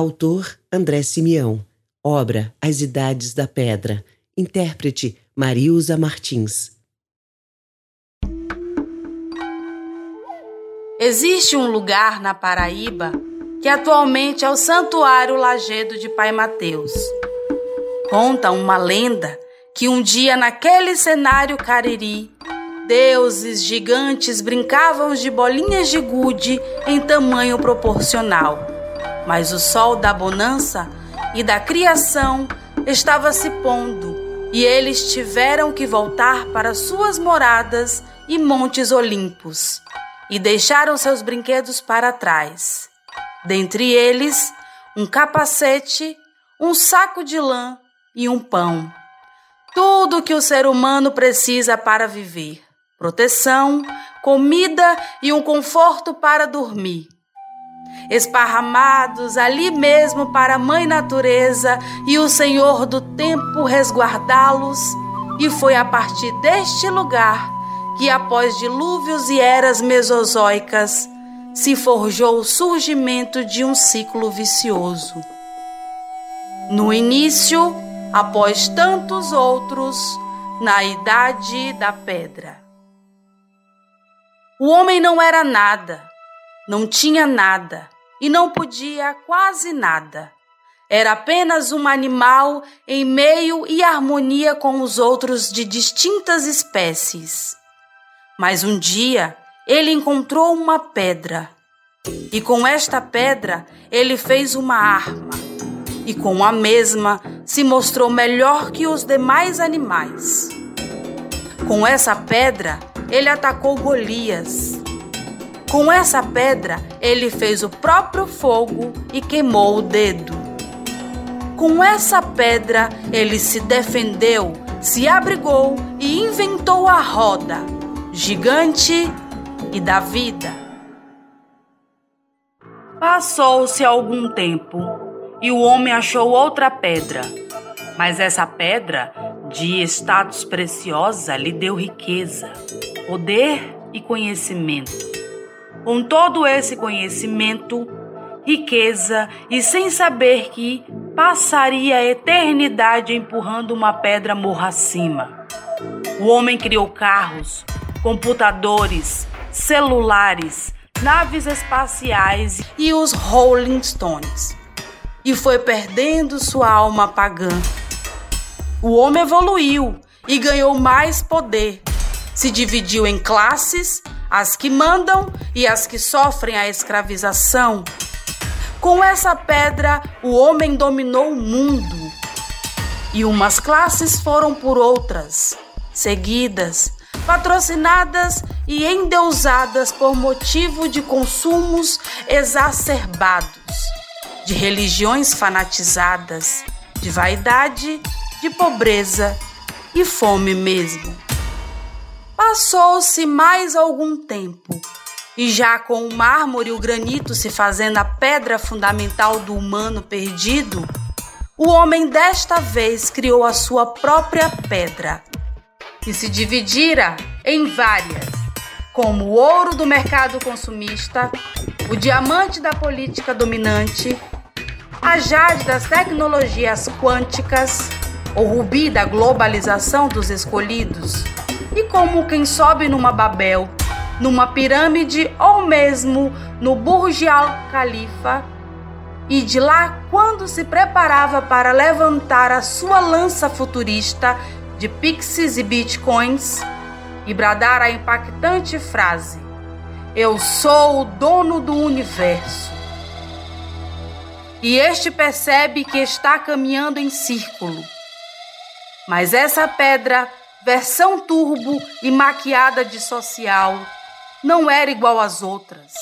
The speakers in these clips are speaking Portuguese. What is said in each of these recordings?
Autor André Simeão. Obra As Idades da Pedra. Intérprete Marilza Martins. Existe um lugar na Paraíba que atualmente é o Santuário Lagedo de Pai Mateus. Conta uma lenda que um dia naquele cenário cariri, deuses gigantes brincavam de bolinhas de gude em tamanho proporcional. Mas o sol da bonança e da criação estava se pondo e eles tiveram que voltar para suas moradas e montes olímpos e deixaram seus brinquedos para trás. Dentre eles, um capacete, um saco de lã e um pão. Tudo que o ser humano precisa para viver: proteção, comida e um conforto para dormir. Esparramados ali mesmo para a Mãe Natureza e o Senhor do Tempo resguardá-los, e foi a partir deste lugar que, após dilúvios e eras mesozoicas, se forjou o surgimento de um ciclo vicioso. No início, após tantos outros, na idade da pedra. O homem não era nada, não tinha nada e não podia quase nada. Era apenas um animal em meio e harmonia com os outros de distintas espécies. Mas um dia ele encontrou uma pedra, e com esta pedra ele fez uma arma, e com a mesma se mostrou melhor que os demais animais. Com essa pedra ele atacou Golias. Com essa pedra ele fez o próprio fogo e queimou o dedo. Com essa pedra ele se defendeu, se abrigou e inventou a roda gigante e da vida. Passou-se algum tempo e o homem achou outra pedra, mas essa pedra, de status preciosa, lhe deu riqueza, poder e conhecimento. Com todo esse conhecimento, riqueza e sem saber que passaria a eternidade empurrando uma pedra morra acima. O homem criou carros, computadores, celulares, naves espaciais e os Rolling Stones. E foi perdendo sua alma pagã. O homem evoluiu e ganhou mais poder. Se dividiu em classes, as que mandam e as que sofrem a escravização. Com essa pedra, o homem dominou o mundo. E umas classes foram por outras, seguidas, patrocinadas e endeusadas por motivo de consumos exacerbados, de religiões fanatizadas, de vaidade, de pobreza e fome mesmo. Passou-se mais algum tempo, e já com o mármore e o granito se fazendo a pedra fundamental do humano perdido, o homem desta vez criou a sua própria pedra que se dividira em várias, como o ouro do mercado consumista, o diamante da política dominante, a jade das tecnologias quânticas, o rubi da globalização dos escolhidos, e como quem sobe numa Babel, numa pirâmide ou mesmo no Burj Al Khalifa, e de lá, quando se preparava para levantar a sua lança futurista de pixies e bitcoins e bradar a impactante frase: Eu sou o dono do universo. E este percebe que está caminhando em círculo. Mas essa pedra, versão turbo e maquiada de social, não era igual às outras.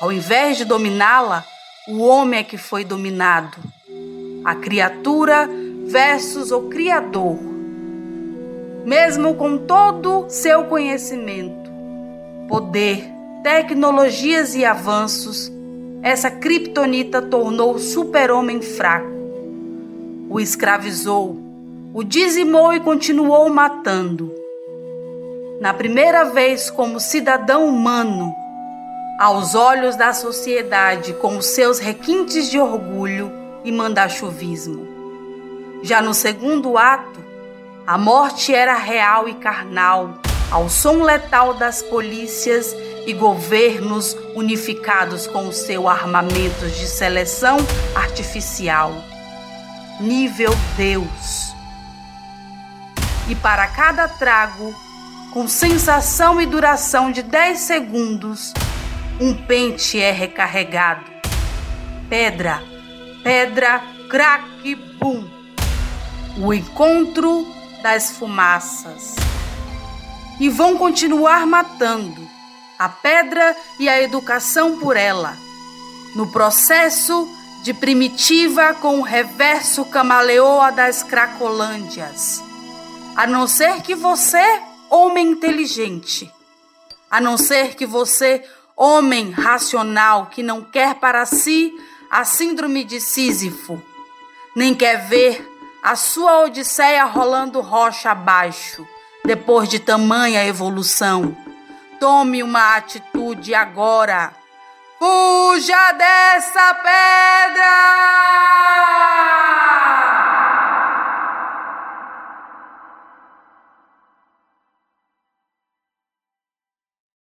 Ao invés de dominá-la, o homem é que foi dominado. A criatura versus o Criador mesmo com todo seu conhecimento, poder, tecnologias e avanços, essa criptonita tornou o super-homem fraco. O escravizou, o dizimou e continuou matando. Na primeira vez como cidadão humano, aos olhos da sociedade com os seus requintes de orgulho e mandachuvismo. Já no segundo ato, a morte era real e carnal, ao som letal das polícias e governos unificados com o seu armamento de seleção artificial. Nível Deus. E para cada trago, com sensação e duração de 10 segundos, um pente é recarregado. Pedra, pedra, craque, bum. O encontro das fumaças. E vão continuar matando a pedra e a educação por ela, no processo de primitiva com o reverso camaleoa das cracolândias. A não ser que você, homem inteligente, a não ser que você, homem racional, que não quer para si a síndrome de Sísifo, nem quer ver a sua odisseia rolando rocha abaixo, depois de tamanha evolução. Tome uma atitude agora. Fuja dessa pedra!